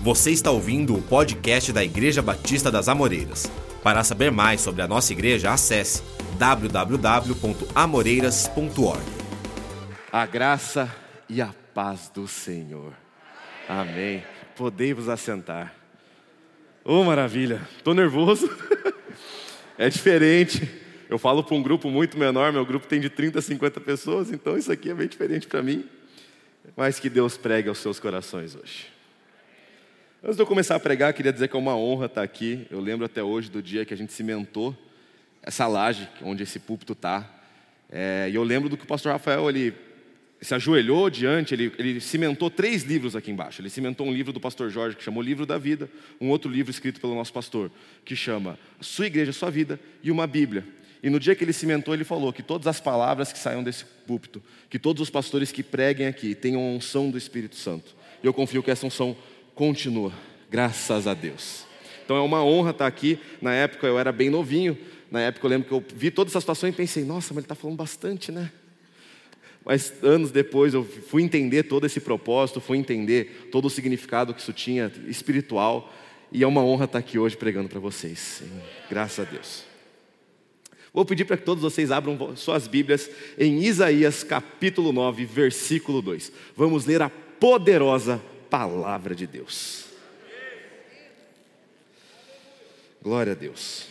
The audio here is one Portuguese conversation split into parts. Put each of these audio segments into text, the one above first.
Você está ouvindo o podcast da Igreja Batista das Amoreiras. Para saber mais sobre a nossa igreja, acesse www.amoreiras.org. A graça e a paz do Senhor. Amém. Podei vos assentar. Oh, maravilha. Estou nervoso. é diferente. Eu falo para um grupo muito menor, meu grupo tem de 30 a 50 pessoas, então isso aqui é bem diferente para mim. Mas que Deus pregue aos seus corações hoje. Antes de eu começar a pregar, queria dizer que é uma honra estar aqui. Eu lembro até hoje do dia que a gente cimentou essa laje, onde esse púlpito está. É, e eu lembro do que o pastor Rafael ele se ajoelhou diante, ele, ele cimentou três livros aqui embaixo. Ele cimentou um livro do pastor Jorge, que chamou Livro da Vida, um outro livro escrito pelo nosso pastor, que chama Sua Igreja, Sua Vida, e uma Bíblia. E no dia que ele cimentou, ele falou que todas as palavras que saiam desse púlpito, que todos os pastores que preguem aqui tenham a unção do Espírito Santo. E eu confio que essa unção continua, graças a Deus. Então é uma honra estar aqui. Na época eu era bem novinho, na época eu lembro que eu vi toda essa situação e pensei, nossa, mas ele está falando bastante, né? Mas anos depois eu fui entender todo esse propósito, fui entender todo o significado que isso tinha espiritual, e é uma honra estar aqui hoje pregando para vocês. Graças a Deus. Vou pedir para que todos vocês abram suas Bíblias em Isaías capítulo 9, versículo 2. Vamos ler a poderosa palavra de Deus. Glória a Deus.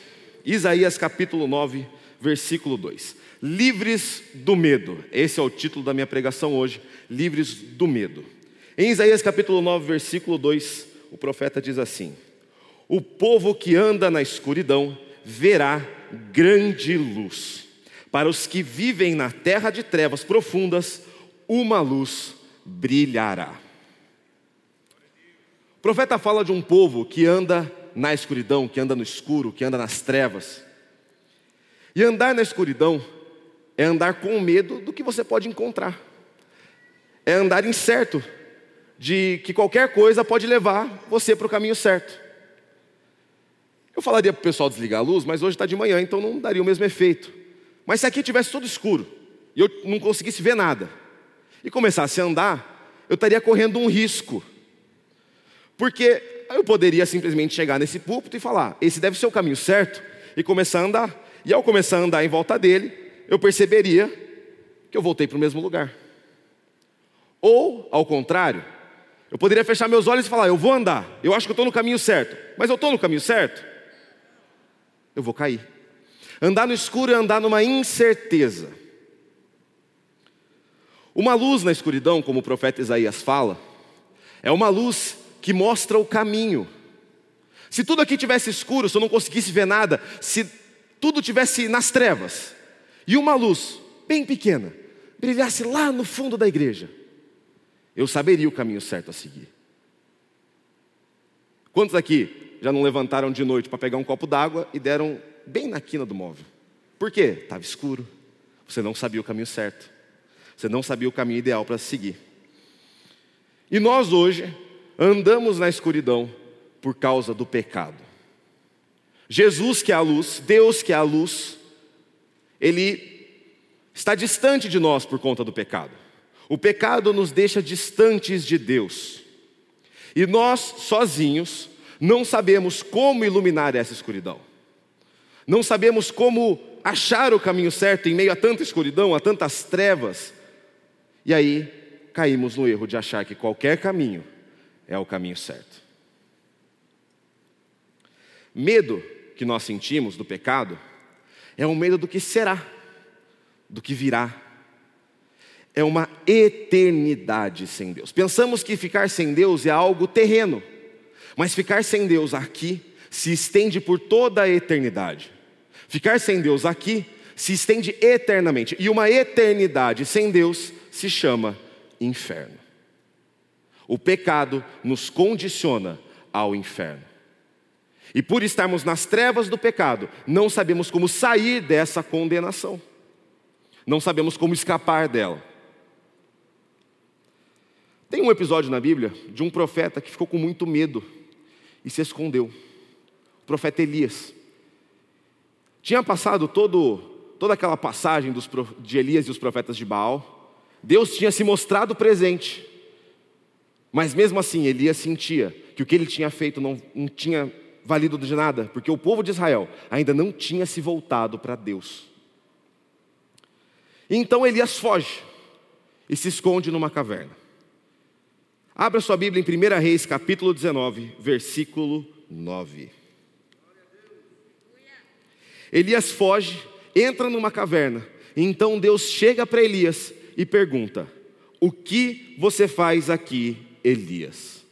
Isaías capítulo 9, versículo 2. Livres do medo. Esse é o título da minha pregação hoje. Livres do medo. Em Isaías capítulo 9, versículo 2, o profeta diz assim: O povo que anda na escuridão verá grande luz. Para os que vivem na terra de trevas profundas, uma luz brilhará. O profeta fala de um povo que anda na escuridão, que anda no escuro, que anda nas trevas. E andar na escuridão é andar com medo do que você pode encontrar. É andar incerto de que qualquer coisa pode levar você para o caminho certo. Eu falaria para o pessoal desligar a luz, mas hoje está de manhã, então não daria o mesmo efeito. Mas se aqui tivesse todo escuro e eu não conseguisse ver nada e começasse a andar, eu estaria correndo um risco. Porque eu poderia simplesmente chegar nesse púlpito e falar: esse deve ser o caminho certo, e começar a andar. E ao começar a andar em volta dele, eu perceberia que eu voltei para o mesmo lugar. Ou, ao contrário, eu poderia fechar meus olhos e falar: eu vou andar, eu acho que eu estou no caminho certo, mas eu estou no caminho certo? Eu vou cair. Andar no escuro é andar numa incerteza. Uma luz na escuridão, como o profeta Isaías fala, é uma luz que mostra o caminho. Se tudo aqui tivesse escuro, se eu não conseguisse ver nada, se tudo tivesse nas trevas e uma luz bem pequena brilhasse lá no fundo da igreja, eu saberia o caminho certo a seguir. Quantos aqui já não levantaram de noite para pegar um copo d'água e deram bem na quina do móvel? Por quê? Estava escuro. Você não sabia o caminho certo. Você não sabia o caminho ideal para seguir. E nós hoje andamos na escuridão por causa do pecado. Jesus, que é a luz, Deus, que é a luz, ele está distante de nós por conta do pecado. O pecado nos deixa distantes de Deus. E nós, sozinhos, não sabemos como iluminar essa escuridão. Não sabemos como achar o caminho certo em meio a tanta escuridão, a tantas trevas. E aí caímos no erro de achar que qualquer caminho é o caminho certo. Medo que nós sentimos do pecado é um medo do que será, do que virá. É uma eternidade sem Deus. Pensamos que ficar sem Deus é algo terreno, mas ficar sem Deus aqui se estende por toda a eternidade. Ficar sem Deus aqui se estende eternamente, e uma eternidade sem Deus se chama inferno. O pecado nos condiciona ao inferno. E por estarmos nas trevas do pecado, não sabemos como sair dessa condenação. Não sabemos como escapar dela. Tem um episódio na Bíblia de um profeta que ficou com muito medo e se escondeu. O profeta Elias. Tinha passado todo, toda aquela passagem dos, de Elias e os profetas de Baal. Deus tinha se mostrado presente. Mas mesmo assim, Elias sentia que o que ele tinha feito não, não tinha valido de nada, porque o povo de Israel ainda não tinha se voltado para Deus. Então Elias foge e se esconde numa caverna. Abra sua Bíblia em 1 Reis, capítulo 19, versículo 9. Elias foge, entra numa caverna. Então Deus chega para Elias e pergunta: O que você faz aqui, Elias?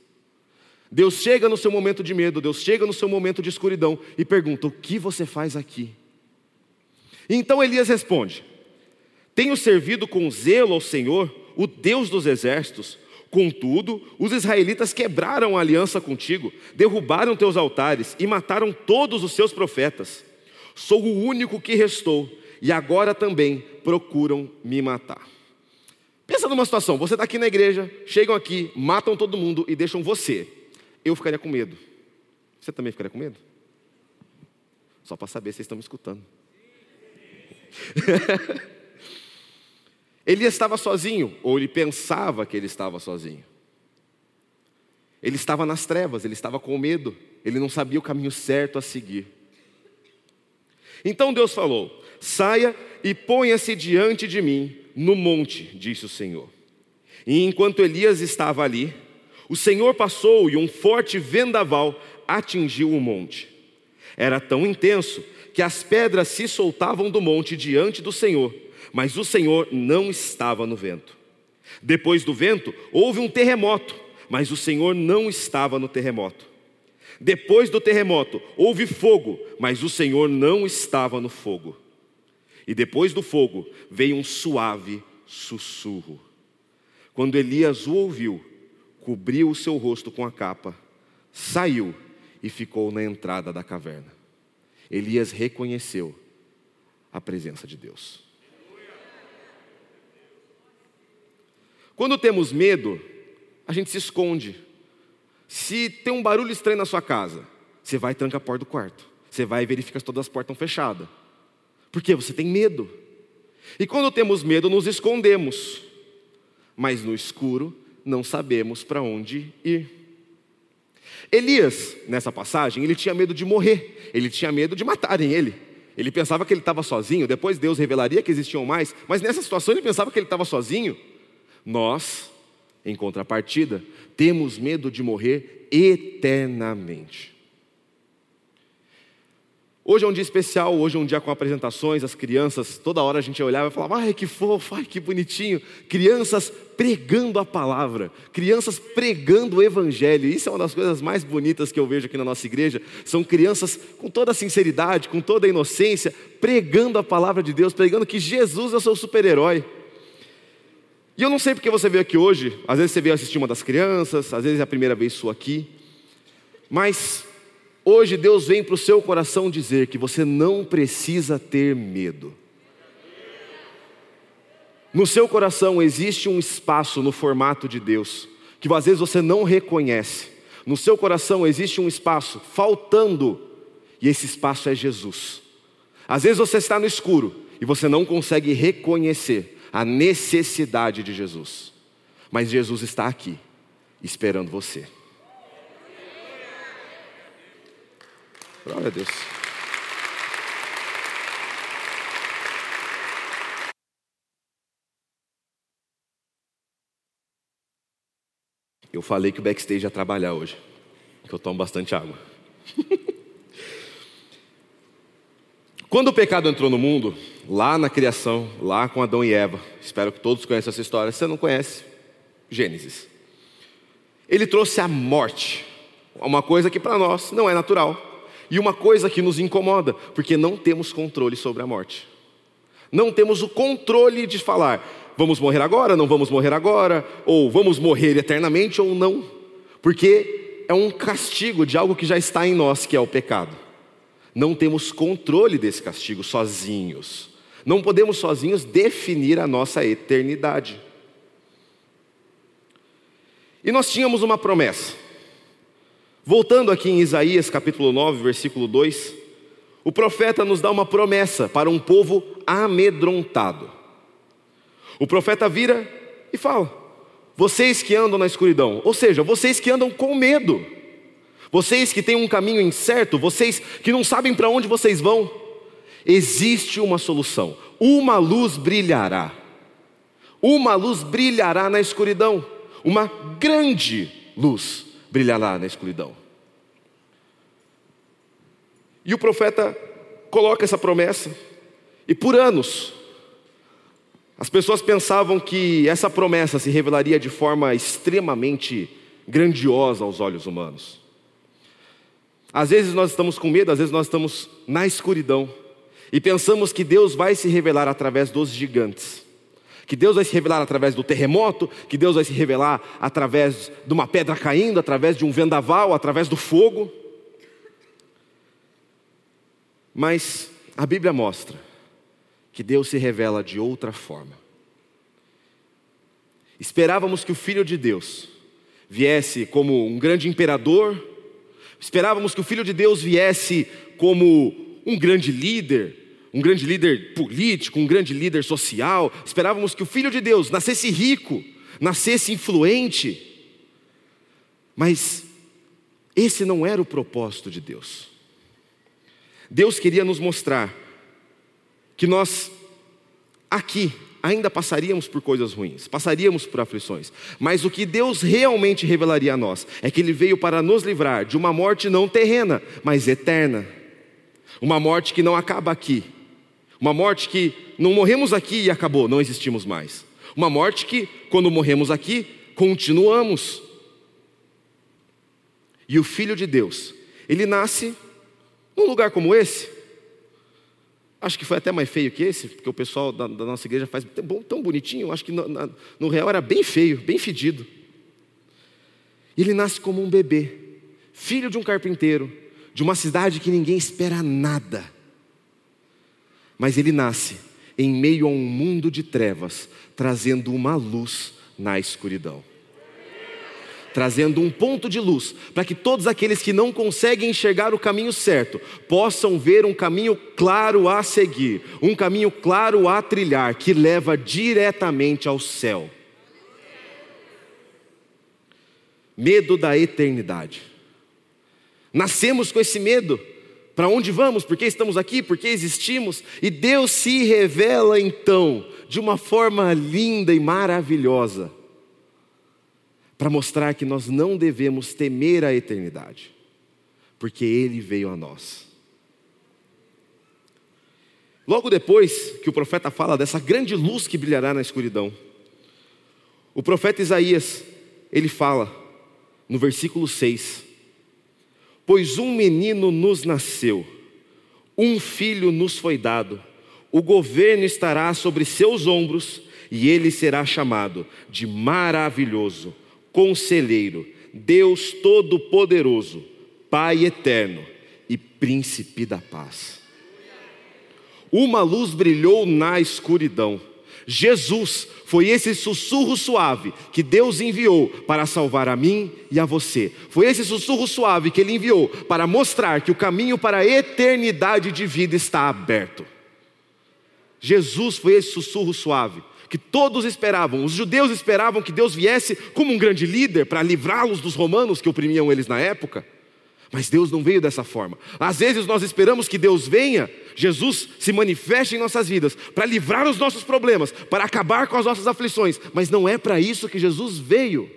Deus chega no seu momento de medo, Deus chega no seu momento de escuridão e pergunta: O que você faz aqui? Então Elias responde: Tenho servido com zelo ao Senhor, o Deus dos exércitos. Contudo, os israelitas quebraram a aliança contigo, derrubaram teus altares e mataram todos os seus profetas. Sou o único que restou e agora também procuram me matar. Pensa numa situação: você está aqui na igreja, chegam aqui, matam todo mundo e deixam você. Eu ficaria com medo. Você também ficaria com medo? Só para saber se estão me escutando. ele estava sozinho, ou ele pensava que ele estava sozinho. Ele estava nas trevas, ele estava com medo, ele não sabia o caminho certo a seguir. Então Deus falou: Saia e ponha-se diante de mim no monte, disse o Senhor. E enquanto Elias estava ali, o Senhor passou e um forte vendaval atingiu o monte. Era tão intenso que as pedras se soltavam do monte diante do Senhor, mas o Senhor não estava no vento. Depois do vento, houve um terremoto, mas o Senhor não estava no terremoto. Depois do terremoto, houve fogo, mas o Senhor não estava no fogo. E depois do fogo, veio um suave sussurro. Quando Elias o ouviu, cobriu o seu rosto com a capa, saiu e ficou na entrada da caverna. Elias reconheceu a presença de Deus. Quando temos medo, a gente se esconde. Se tem um barulho estranho na sua casa, você vai e tranca a porta do quarto. Você vai e verifica se todas as portas estão fechadas. Porque você tem medo. E quando temos medo, nos escondemos. Mas no escuro, não sabemos para onde ir. Elias, nessa passagem, ele tinha medo de morrer, ele tinha medo de matarem ele. Ele pensava que ele estava sozinho, depois Deus revelaria que existiam mais, mas nessa situação ele pensava que ele estava sozinho. Nós, em contrapartida, temos medo de morrer eternamente. Hoje é um dia especial, hoje é um dia com apresentações, as crianças, toda hora a gente olhava e falava, ai que fofo, ai que bonitinho. Crianças pregando a palavra, crianças pregando o evangelho. Isso é uma das coisas mais bonitas que eu vejo aqui na nossa igreja. São crianças com toda a sinceridade, com toda a inocência, pregando a palavra de Deus, pregando que Jesus é o seu super-herói. E eu não sei porque você veio aqui hoje, às vezes você veio assistir uma das crianças, às vezes é a primeira vez sua aqui, mas Hoje Deus vem para o seu coração dizer que você não precisa ter medo. No seu coração existe um espaço no formato de Deus, que às vezes você não reconhece. No seu coração existe um espaço faltando, e esse espaço é Jesus. Às vezes você está no escuro e você não consegue reconhecer a necessidade de Jesus, mas Jesus está aqui, esperando você. Glória a Deus. Eu falei que o backstage ia trabalhar hoje, que eu tomo bastante água. Quando o pecado entrou no mundo, lá na criação, lá com Adão e Eva, espero que todos conheçam essa história, se você não conhece, Gênesis. Ele trouxe a morte, uma coisa que para nós não é natural. E uma coisa que nos incomoda, porque não temos controle sobre a morte. Não temos o controle de falar, vamos morrer agora, não vamos morrer agora, ou vamos morrer eternamente ou não, porque é um castigo de algo que já está em nós, que é o pecado. Não temos controle desse castigo sozinhos. Não podemos sozinhos definir a nossa eternidade. E nós tínhamos uma promessa. Voltando aqui em Isaías capítulo 9, versículo 2, o profeta nos dá uma promessa para um povo amedrontado. O profeta vira e fala: Vocês que andam na escuridão, ou seja, vocês que andam com medo, Vocês que têm um caminho incerto, vocês que não sabem para onde vocês vão, existe uma solução. Uma luz brilhará. Uma luz brilhará na escuridão. Uma grande luz brilhará na escuridão. E o profeta coloca essa promessa. E por anos, as pessoas pensavam que essa promessa se revelaria de forma extremamente grandiosa aos olhos humanos. Às vezes nós estamos com medo, às vezes nós estamos na escuridão e pensamos que Deus vai se revelar através dos gigantes, que Deus vai se revelar através do terremoto, que Deus vai se revelar através de uma pedra caindo, através de um vendaval, através do fogo. Mas a Bíblia mostra que Deus se revela de outra forma. Esperávamos que o Filho de Deus viesse como um grande imperador, esperávamos que o Filho de Deus viesse como um grande líder, um grande líder político, um grande líder social, esperávamos que o Filho de Deus nascesse rico, nascesse influente, mas esse não era o propósito de Deus. Deus queria nos mostrar que nós aqui ainda passaríamos por coisas ruins, passaríamos por aflições, mas o que Deus realmente revelaria a nós é que Ele veio para nos livrar de uma morte não terrena, mas eterna, uma morte que não acaba aqui, uma morte que não morremos aqui e acabou, não existimos mais, uma morte que, quando morremos aqui, continuamos. E o Filho de Deus, ele nasce num lugar como esse, Acho que foi até mais feio que esse, porque o pessoal da, da nossa igreja faz tão, bonitinho. Acho que no, na, no real era bem feio, bem fedido. Ele nasce como um bebê, filho de um carpinteiro, de uma cidade que ninguém espera nada. Mas ele nasce em meio a um mundo de trevas, trazendo uma luz na escuridão trazendo um ponto de luz, para que todos aqueles que não conseguem enxergar o caminho certo possam ver um caminho claro a seguir, um caminho claro a trilhar, que leva diretamente ao céu. Medo da eternidade. Nascemos com esse medo. Para onde vamos? Por que estamos aqui? Por que existimos? E Deus se revela então de uma forma linda e maravilhosa para mostrar que nós não devemos temer a eternidade, porque Ele veio a nós. Logo depois que o profeta fala dessa grande luz que brilhará na escuridão, o profeta Isaías, ele fala no versículo 6: Pois um menino nos nasceu, um filho nos foi dado, o governo estará sobre seus ombros, e ele será chamado de maravilhoso Conselheiro, Deus Todo-Poderoso, Pai Eterno e Príncipe da Paz. Uma luz brilhou na escuridão. Jesus foi esse sussurro suave que Deus enviou para salvar a mim e a você. Foi esse sussurro suave que Ele enviou para mostrar que o caminho para a eternidade de vida está aberto. Jesus foi esse sussurro suave que todos esperavam. Os judeus esperavam que Deus viesse como um grande líder para livrá-los dos romanos que oprimiam eles na época. Mas Deus não veio dessa forma. Às vezes nós esperamos que Deus venha, Jesus se manifeste em nossas vidas para livrar os nossos problemas, para acabar com as nossas aflições, mas não é para isso que Jesus veio.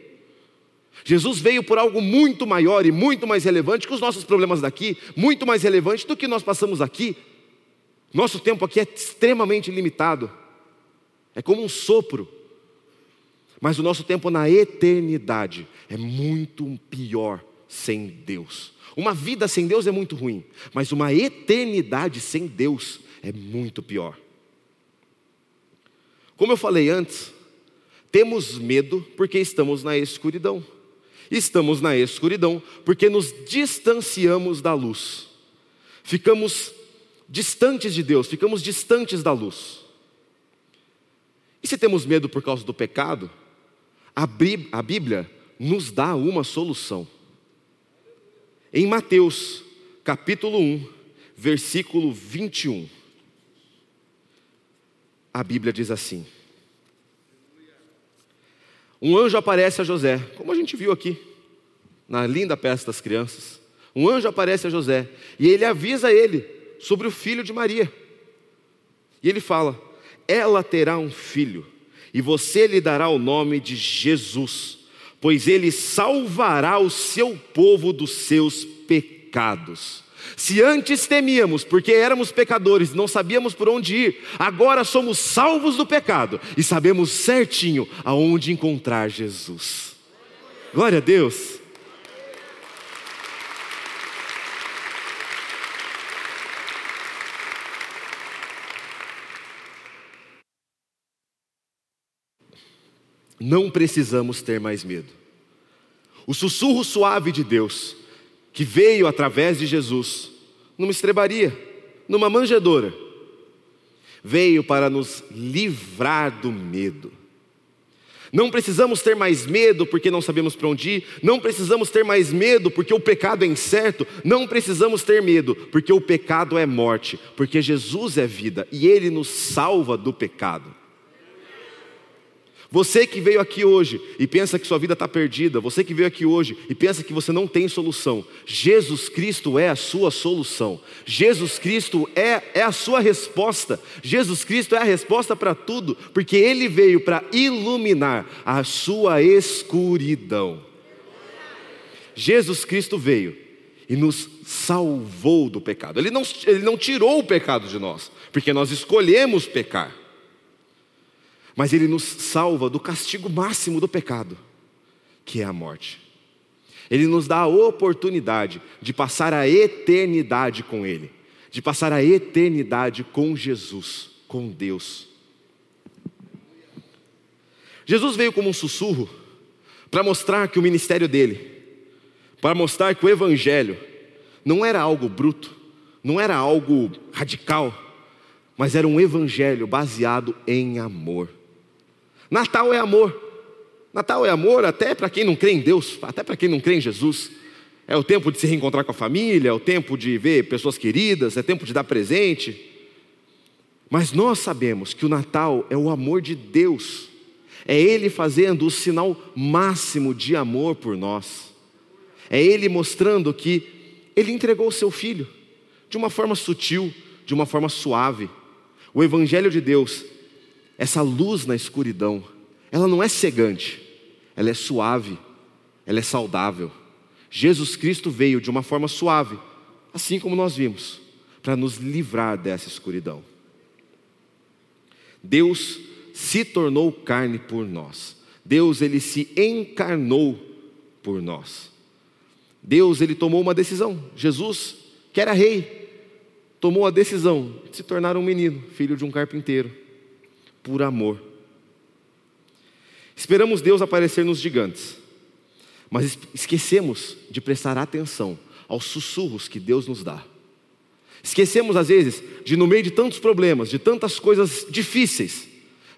Jesus veio por algo muito maior e muito mais relevante que os nossos problemas daqui, muito mais relevante do que nós passamos aqui. Nosso tempo aqui é extremamente limitado é como um sopro. Mas o nosso tempo na eternidade é muito pior sem Deus. Uma vida sem Deus é muito ruim, mas uma eternidade sem Deus é muito pior. Como eu falei antes, temos medo porque estamos na escuridão. Estamos na escuridão porque nos distanciamos da luz. Ficamos distantes de Deus, ficamos distantes da luz. E se temos medo por causa do pecado, a Bíblia nos dá uma solução. Em Mateus, capítulo 1, versículo 21, a Bíblia diz assim: Um anjo aparece a José, como a gente viu aqui. na linda peça das crianças, um anjo aparece a José e ele avisa ele sobre o filho de Maria. E ele fala: Ela terá um filho, e você lhe dará o nome de Jesus, pois ele salvará o seu povo dos seus pecados. Se antes temíamos, porque éramos pecadores, não sabíamos por onde ir, agora somos salvos do pecado e sabemos certinho aonde encontrar Jesus. Glória a Deus. Não precisamos ter mais medo. O sussurro suave de Deus que veio através de Jesus, numa estrebaria, numa manjedoura, veio para nos livrar do medo. Não precisamos ter mais medo porque não sabemos para onde ir, não precisamos ter mais medo porque o pecado é incerto, não precisamos ter medo porque o pecado é morte, porque Jesus é vida e Ele nos salva do pecado. Você que veio aqui hoje e pensa que sua vida está perdida, você que veio aqui hoje e pensa que você não tem solução, Jesus Cristo é a sua solução, Jesus Cristo é, é a sua resposta, Jesus Cristo é a resposta para tudo, porque Ele veio para iluminar a sua escuridão. Jesus Cristo veio e nos salvou do pecado, Ele não, ele não tirou o pecado de nós, porque nós escolhemos pecar mas Ele nos salva do castigo máximo do pecado, que é a morte. Ele nos dá a oportunidade de passar a eternidade com Ele, de passar a eternidade com Jesus, com Deus. Jesus veio como um sussurro para mostrar que o ministério dele, para mostrar que o Evangelho não era algo bruto, não era algo radical, mas era um Evangelho baseado em amor. Natal é amor. Natal é amor até para quem não crê em Deus, até para quem não crê em Jesus. É o tempo de se reencontrar com a família, é o tempo de ver pessoas queridas, é tempo de dar presente. Mas nós sabemos que o Natal é o amor de Deus, é Ele fazendo o sinal máximo de amor por nós, é Ele mostrando que Ele entregou o seu filho de uma forma sutil, de uma forma suave. O Evangelho de Deus essa luz na escuridão, ela não é cegante, ela é suave, ela é saudável. Jesus Cristo veio de uma forma suave, assim como nós vimos, para nos livrar dessa escuridão. Deus se tornou carne por nós. Deus ele se encarnou por nós. Deus ele tomou uma decisão. Jesus, que era rei, tomou a decisão de se tornar um menino, filho de um carpinteiro por amor. Esperamos Deus aparecer nos gigantes, mas esquecemos de prestar atenção aos sussurros que Deus nos dá. Esquecemos, às vezes, de, no meio de tantos problemas, de tantas coisas difíceis,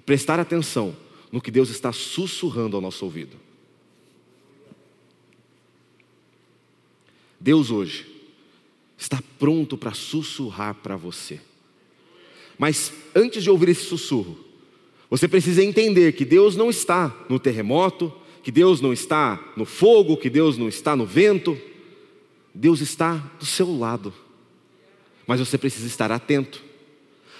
prestar atenção no que Deus está sussurrando ao nosso ouvido. Deus hoje está pronto para sussurrar para você. Mas antes de ouvir esse sussurro, você precisa entender que Deus não está no terremoto, que Deus não está no fogo, que Deus não está no vento. Deus está do seu lado. Mas você precisa estar atento.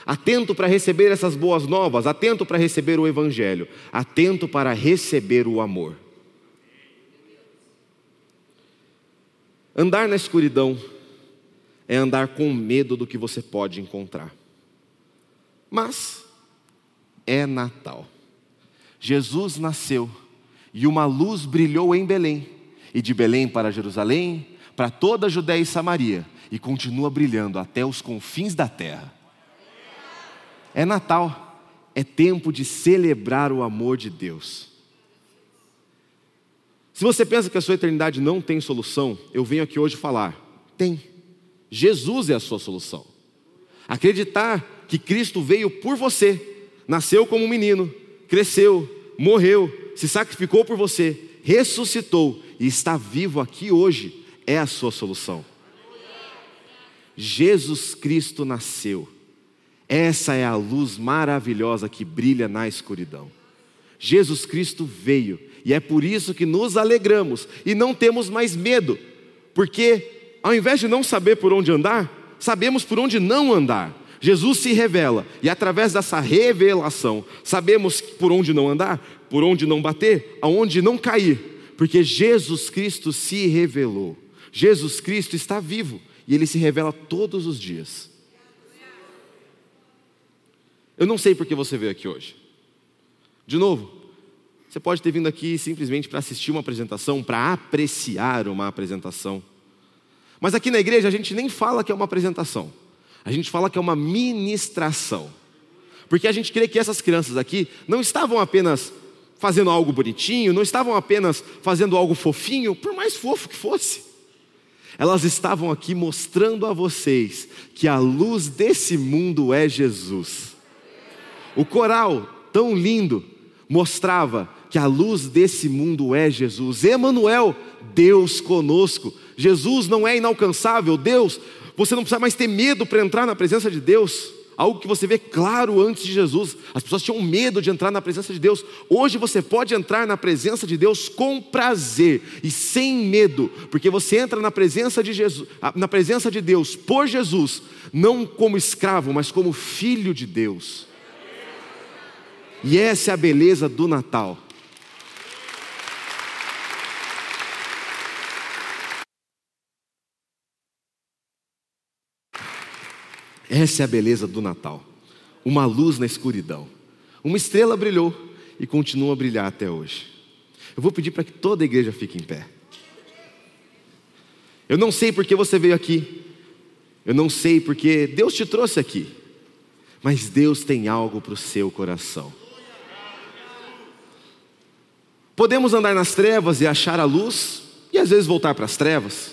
Atento para receber essas boas novas, atento para receber o Evangelho, atento para receber o amor. Andar na escuridão é andar com medo do que você pode encontrar. Mas é Natal. Jesus nasceu e uma luz brilhou em Belém, e de Belém para Jerusalém, para toda a Judéia e Samaria, e continua brilhando até os confins da terra. É Natal, é tempo de celebrar o amor de Deus. Se você pensa que a sua eternidade não tem solução, eu venho aqui hoje falar: tem. Jesus é a sua solução. Acreditar que Cristo veio por você nasceu como um menino, cresceu, morreu, se sacrificou por você, ressuscitou e está vivo aqui hoje, é a sua solução. Jesus Cristo nasceu. Essa é a luz maravilhosa que brilha na escuridão. Jesus Cristo veio, e é por isso que nos alegramos e não temos mais medo, porque ao invés de não saber por onde andar, sabemos por onde não andar. Jesus se revela, e através dessa revelação, sabemos por onde não andar, por onde não bater, aonde não cair, porque Jesus Cristo se revelou. Jesus Cristo está vivo e ele se revela todos os dias. Eu não sei por que você veio aqui hoje. De novo, você pode ter vindo aqui simplesmente para assistir uma apresentação, para apreciar uma apresentação. Mas aqui na igreja a gente nem fala que é uma apresentação. A gente fala que é uma ministração. Porque a gente crê que essas crianças aqui não estavam apenas fazendo algo bonitinho, não estavam apenas fazendo algo fofinho, por mais fofo que fosse. Elas estavam aqui mostrando a vocês que a luz desse mundo é Jesus. O coral, tão lindo, mostrava que a luz desse mundo é Jesus. Emanuel, Deus conosco. Jesus não é inalcançável, Deus você não precisa mais ter medo para entrar na presença de Deus. Algo que você vê claro antes de Jesus. As pessoas tinham medo de entrar na presença de Deus. Hoje você pode entrar na presença de Deus com prazer e sem medo, porque você entra na presença de Jesus, na presença de Deus por Jesus, não como escravo, mas como filho de Deus. E essa é a beleza do Natal. Essa é a beleza do Natal. Uma luz na escuridão. Uma estrela brilhou e continua a brilhar até hoje. Eu vou pedir para que toda a igreja fique em pé. Eu não sei porque você veio aqui. Eu não sei porque Deus te trouxe aqui. Mas Deus tem algo para o seu coração. Podemos andar nas trevas e achar a luz, e às vezes voltar para as trevas.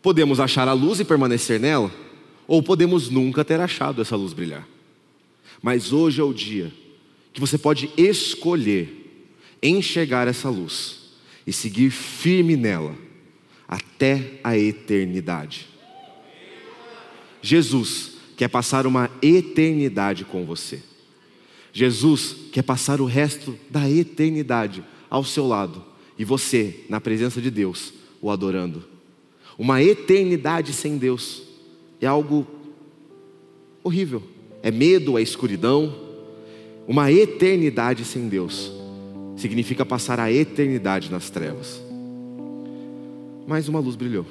Podemos achar a luz e permanecer nela ou podemos nunca ter achado essa luz brilhar. Mas hoje é o dia que você pode escolher enxergar essa luz e seguir firme nela até a eternidade. Jesus quer passar uma eternidade com você. Jesus quer passar o resto da eternidade ao seu lado e você, na presença de Deus, o adorando. Uma eternidade sem Deus é algo horrível. É medo, é escuridão. Uma eternidade sem Deus significa passar a eternidade nas trevas. Mas uma luz brilhou.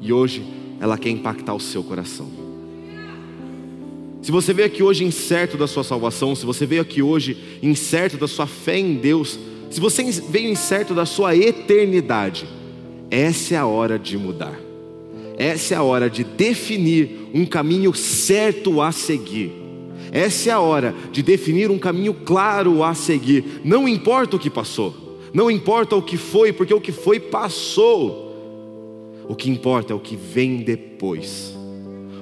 E hoje ela quer impactar o seu coração. Se você veio aqui hoje incerto da sua salvação, se você veio aqui hoje incerto da sua fé em Deus, se você veio incerto da sua eternidade, essa é a hora de mudar. Essa é a hora de definir um caminho certo a seguir. Essa é a hora de definir um caminho claro a seguir. Não importa o que passou, não importa o que foi, porque o que foi passou. O que importa é o que vem depois.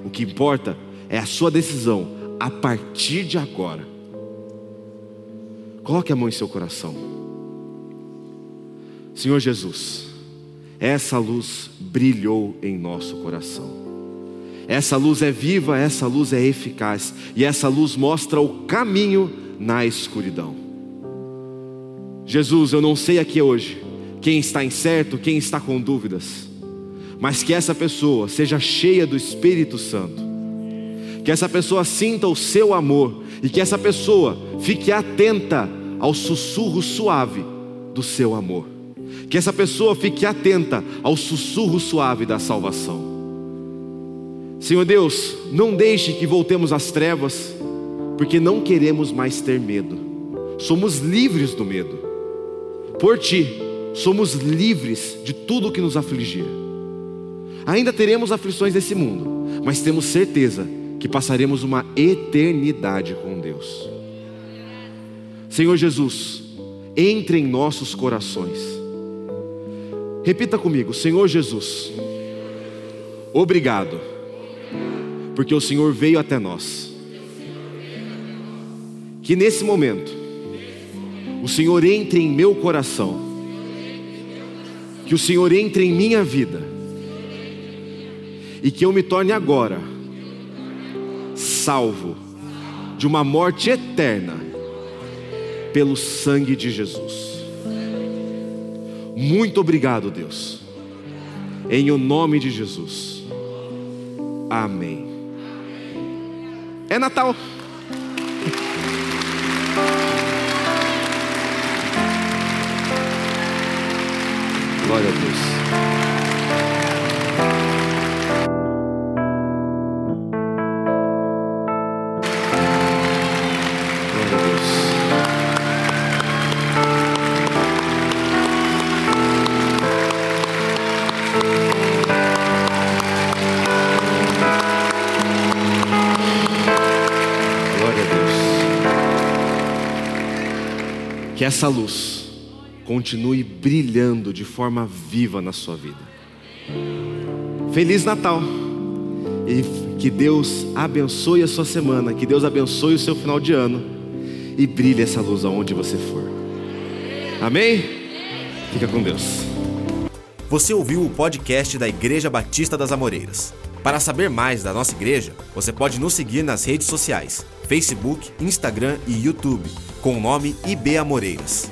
O que importa é a sua decisão a partir de agora. Coloque a mão em seu coração. Senhor Jesus, essa luz brilhou em nosso coração. Essa luz é viva, essa luz é eficaz, e essa luz mostra o caminho na escuridão. Jesus, eu não sei aqui hoje quem está incerto, quem está com dúvidas, mas que essa pessoa seja cheia do Espírito Santo, que essa pessoa sinta o seu amor e que essa pessoa fique atenta ao sussurro suave do seu amor. Que essa pessoa fique atenta ao sussurro suave da salvação. Senhor Deus, não deixe que voltemos às trevas, porque não queremos mais ter medo. Somos livres do medo. Por ti, somos livres de tudo que nos afligir. Ainda teremos aflições desse mundo, mas temos certeza que passaremos uma eternidade com Deus. Senhor Jesus, entre em nossos corações Repita comigo, Senhor Jesus, obrigado, porque o Senhor veio até nós. Que nesse momento, o Senhor entre em meu coração, que o Senhor entre em minha vida, e que eu me torne agora salvo de uma morte eterna pelo sangue de Jesus. Muito obrigado, Deus. Em o nome de Jesus. Amém. É Natal. Glória a Deus. Que essa luz continue brilhando de forma viva na sua vida. Feliz Natal! E que Deus abençoe a sua semana, que Deus abençoe o seu final de ano e brilhe essa luz aonde você for. Amém? Fica com Deus. Você ouviu o podcast da Igreja Batista das Amoreiras. Para saber mais da nossa igreja, você pode nos seguir nas redes sociais: Facebook, Instagram e YouTube, com o nome IB Amoreiras.